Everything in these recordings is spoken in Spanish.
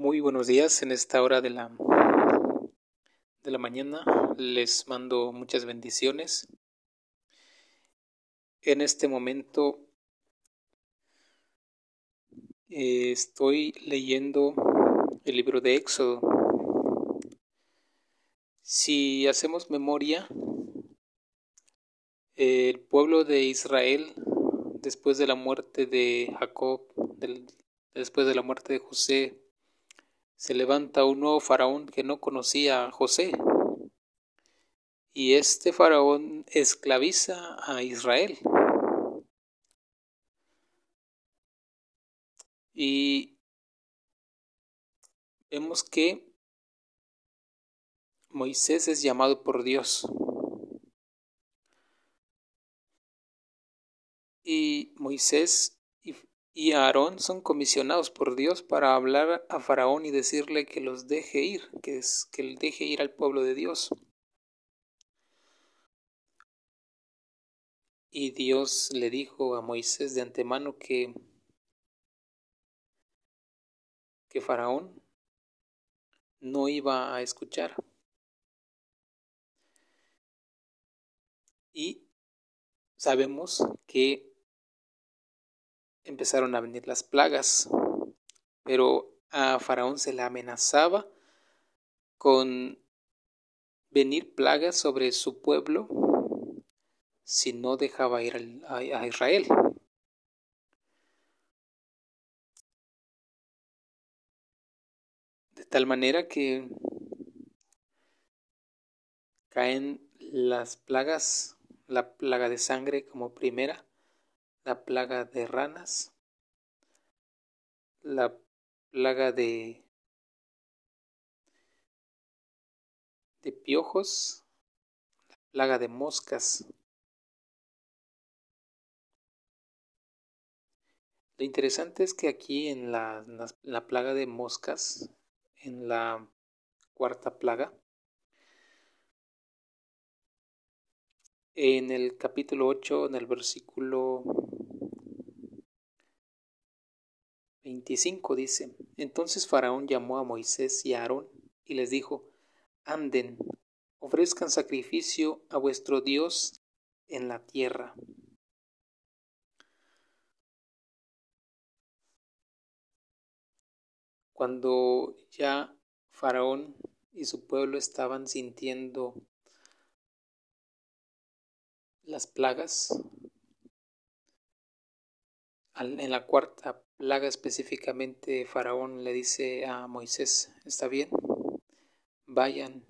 Muy buenos días en esta hora de la de la mañana. Les mando muchas bendiciones. En este momento eh, estoy leyendo el libro de Éxodo. Si hacemos memoria, el pueblo de Israel, después de la muerte de Jacob, después de la muerte de José, se levanta un nuevo faraón que no conocía a José. Y este faraón esclaviza a Israel. Y vemos que Moisés es llamado por Dios. Y Moisés y Aarón son comisionados por Dios para hablar a Faraón y decirle que los deje ir, que, es, que deje ir al pueblo de Dios. Y Dios le dijo a Moisés de antemano que, que Faraón no iba a escuchar. Y sabemos que empezaron a venir las plagas, pero a Faraón se le amenazaba con venir plagas sobre su pueblo si no dejaba ir a Israel. De tal manera que caen las plagas, la plaga de sangre como primera, la plaga de ranas, la plaga de, de piojos, la plaga de moscas. Lo interesante es que aquí en la, la plaga de moscas, en la cuarta plaga, en el capítulo 8, en el versículo 25 dice, entonces Faraón llamó a Moisés y a Aarón y les dijo, anden, ofrezcan sacrificio a vuestro Dios en la tierra. Cuando ya Faraón y su pueblo estaban sintiendo las plagas, en la cuarta plaga específicamente, Faraón le dice a Moisés, está bien, vayan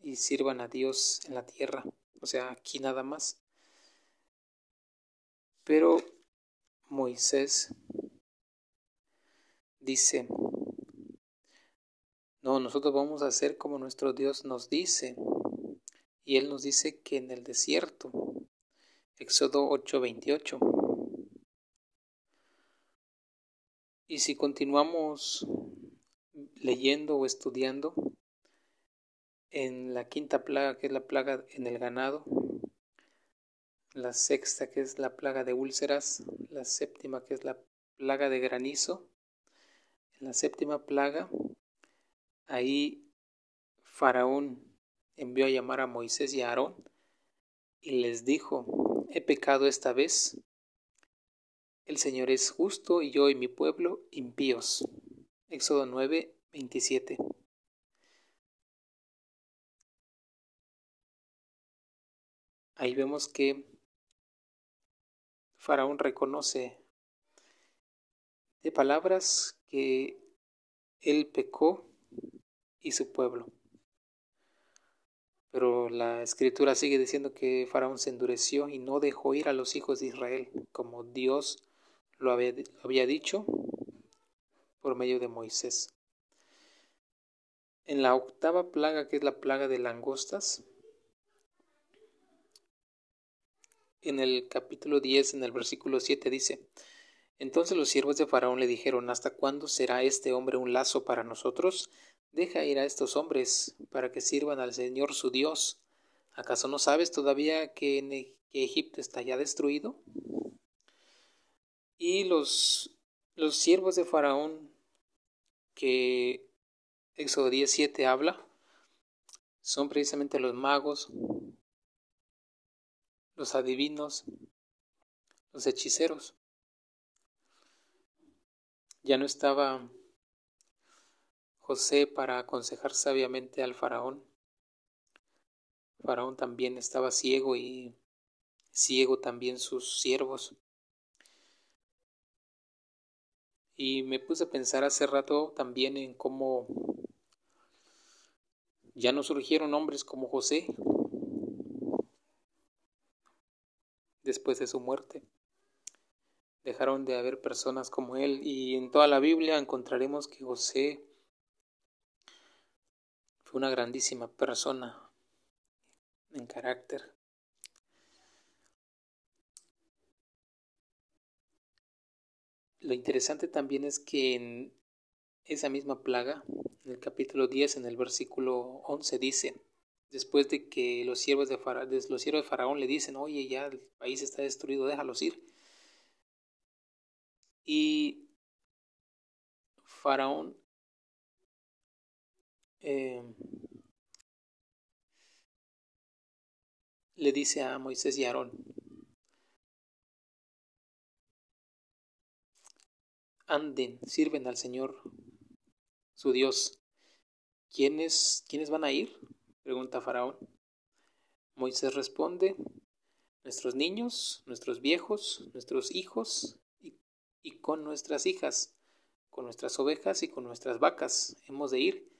y sirvan a Dios en la tierra, o sea, aquí nada más. Pero Moisés dice, no, nosotros vamos a hacer como nuestro Dios nos dice. Y Él nos dice que en el desierto, Éxodo 8:28, Y si continuamos leyendo o estudiando en la quinta plaga, que es la plaga en el ganado, la sexta, que es la plaga de úlceras, la séptima, que es la plaga de granizo, en la séptima plaga, ahí Faraón envió a llamar a Moisés y a Aarón y les dijo, he pecado esta vez el Señor es justo y yo y mi pueblo impíos. Éxodo 9, 27. Ahí vemos que Faraón reconoce de palabras que él pecó y su pueblo. Pero la escritura sigue diciendo que Faraón se endureció y no dejó ir a los hijos de Israel, como Dios lo había, dicho por medio de Moisés. En la octava plaga, que es la plaga de langostas, en el capítulo 10, en el versículo 7 dice, entonces los siervos de Faraón le dijeron, ¿hasta cuándo será este hombre un lazo para nosotros? Deja ir a estos hombres para que sirvan al Señor su Dios. ¿Acaso no sabes todavía que, e-, que Egipto está ya destruido? Y los, los siervos de Faraón que Éxodo 17 habla son precisamente los magos, los adivinos, los hechiceros. Ya no estaba José para aconsejar sabiamente al faraón. Faraón también estaba ciego y ciego también sus siervos. Y me puse a pensar hace rato también en cómo ya no surgieron hombres como José después de su muerte. Dejaron de haber personas como él y en toda la Biblia encontraremos que José fue una grandísima persona en carácter. Lo interesante también es que en esa misma plaga en el capítulo 10, en el versículo 11 dice, después de que los siervos de, Faraón, le dicen, oye, ya el país está destruido, déjalos ir. Y Faraón eh, le dice a Moisés y Aarón, anden, sirven al Señor su Dios. ¿Quiénes, ¿Quiénes van a ir? pregunta Faraón. Moisés responde, nuestros niños, nuestros viejos, nuestros hijos y, y, con nuestras hijas, con nuestras ovejas y con nuestras vacas hemos de ir,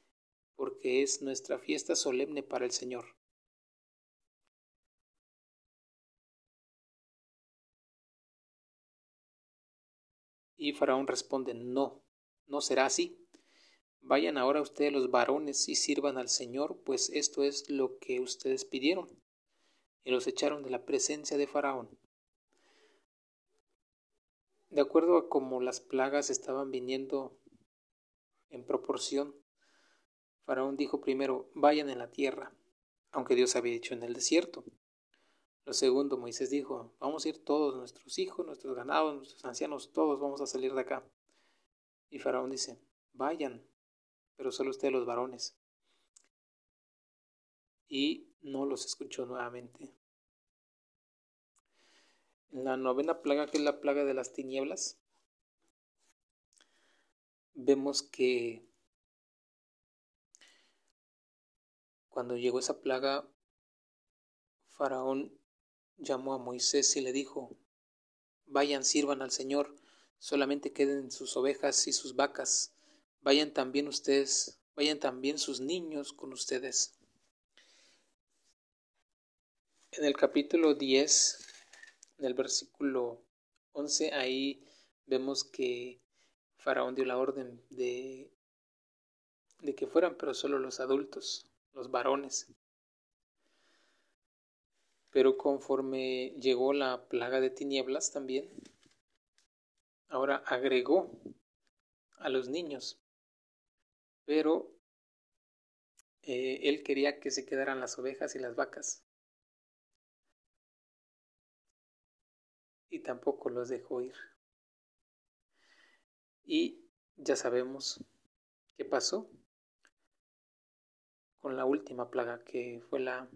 porque es nuestra fiesta solemne para el Señor. Y Faraón responde, no, no será así. Vayan ahora ustedes los varones y sirvan al Señor, pues esto es lo que ustedes pidieron. Y los echaron de la presencia de Faraón. De acuerdo a cómo las plagas estaban viniendo en proporción, Faraón dijo primero, vayan en la tierra, aunque Dios había dicho en el desierto. Lo segundo, Moisés dijo, vamos a ir todos, nuestros hijos, nuestros ganados, nuestros ancianos, todos vamos a salir de acá. Y Faraón dice, vayan, pero solo usted los varones. Y no los escuchó nuevamente. En la novena plaga, que es la plaga de las tinieblas, vemos que cuando llegó esa plaga, Faraón llamó a Moisés y le dijo, vayan, sirvan al Señor, solamente queden sus ovejas y sus vacas, Vayan también ustedes, vayan también sus niños con ustedes. En el capítulo 10, en el versículo 11, ahí vemos que Faraón dio la orden de, de que fueran, pero solo los adultos, los varones. Pero conforme llegó la plaga de tinieblas también, ahora agregó a los niños pero eh, él quería que se quedaran las ovejas y las vacas. Y tampoco los dejó ir. Y ya sabemos qué pasó con la última plaga que fue la,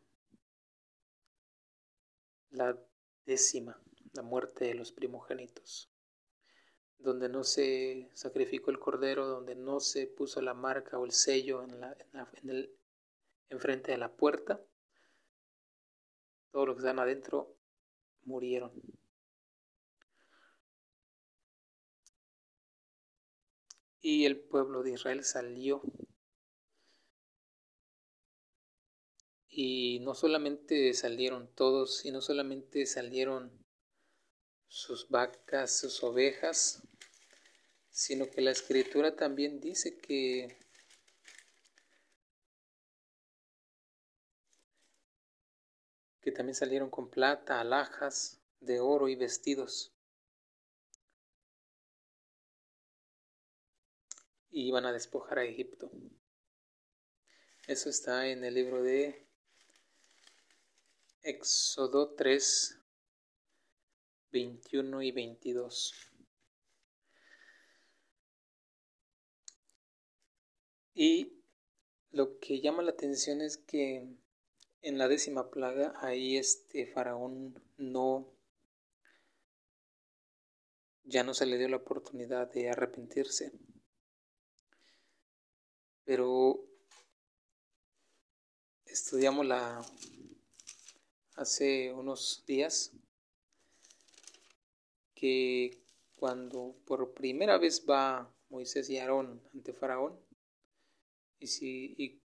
la décima, la muerte de los primogénitos donde no se sacrificó el cordero, donde no se puso la marca o el sello en, la, en, el, enfrente de la puerta, todos los que están adentro murieron. Y el pueblo de Israel salió. Y no solamente salieron todos, y no solamente salieron sus vacas, sus ovejas, sino que la escritura también dice que que también salieron con plata, alhajas de oro y vestidos. Y iban a despojar a Egipto. Eso está en el libro de Éxodo 3, 21 y 22. Y lo que llama la atención es que en la décima plaga ahí este faraón no ya no se le dio la oportunidad de arrepentirse. Pero estudiamos la hace unos días que cuando por primera vez va Moisés y Aarón ante Faraón y, si,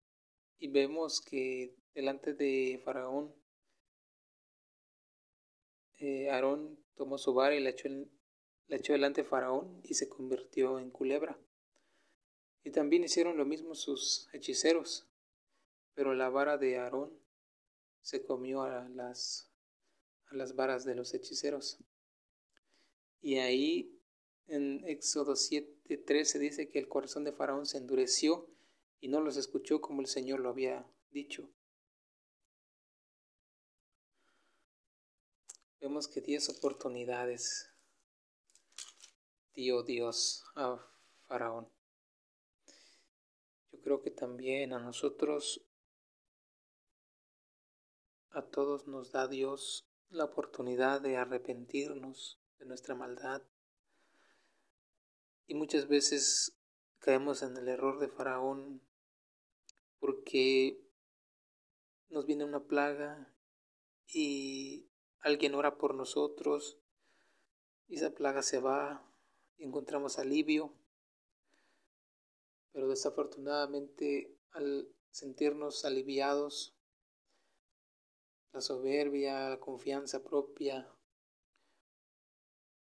y, vemos que delante de Faraón eh, Aarón tomó su vara y la echó, la echó delante de Faraón y se convirtió en culebra. Y también hicieron lo mismo sus hechiceros, pero la vara de Aarón se comió a las, a las varas de los hechiceros. Y ahí en Éxodo 7:13 dice que el corazón de Faraón se endureció y no los escuchó como el Señor lo había dicho. Vemos que diez oportunidades dio Dios a Faraón. Yo creo que también a nosotros, a todos nos da Dios la oportunidad de arrepentirnos de nuestra maldad. Y muchas veces caemos en el error de Faraón porque nos viene una plaga y alguien ora por nosotros y esa plaga se va y encontramos alivio. Pero desafortunadamente al sentirnos aliviados, la soberbia, la confianza propia,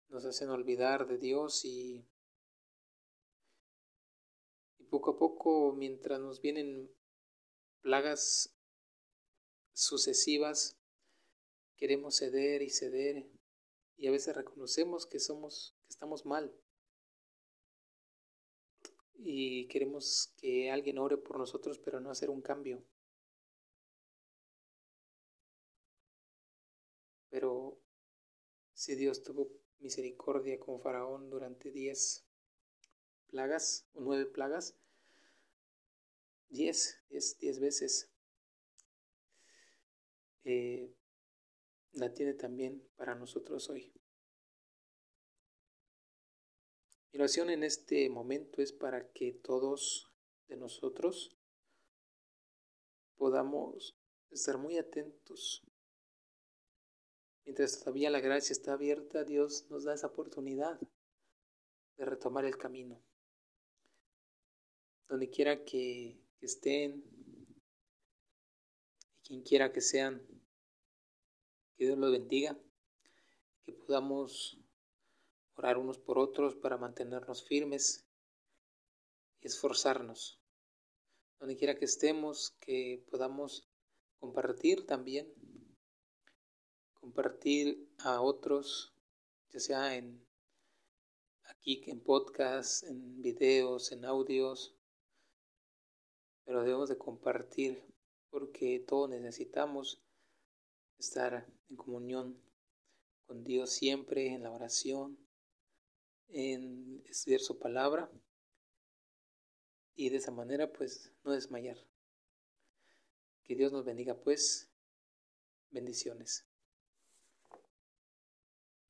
nos hacen olvidar de Dios y, y poco a poco, mientras nos vienen plagas sucesivas, queremos ceder y ceder y a veces reconocemos que somos que estamos mal y queremos que alguien ore por nosotros pero no hacer un cambio. Pero si Dios tuvo misericordia con Faraón durante diez plagas o nueve plagas, diez, diez, diez veces, eh, la tiene también para nosotros hoy. Mi oración en este momento es para que todos de nosotros podamos estar muy atentos. Mientras todavía la gracia está abierta, Dios nos da esa oportunidad de retomar el camino. Donde quiera que, estén y quien quiera que sean, que Dios los bendiga, que podamos orar unos por otros para mantenernos firmes y esforzarnos. Donde quiera que estemos, que podamos compartir también, compartir a otros, ya sea en aquí en podcast, en videos, en audios, pero debemos de compartir porque todos necesitamos estar en comunión con Dios siempre, en la oración, en estudiar su palabra y de esa manera pues no desmayar. Que Dios nos bendiga pues. Bendiciones.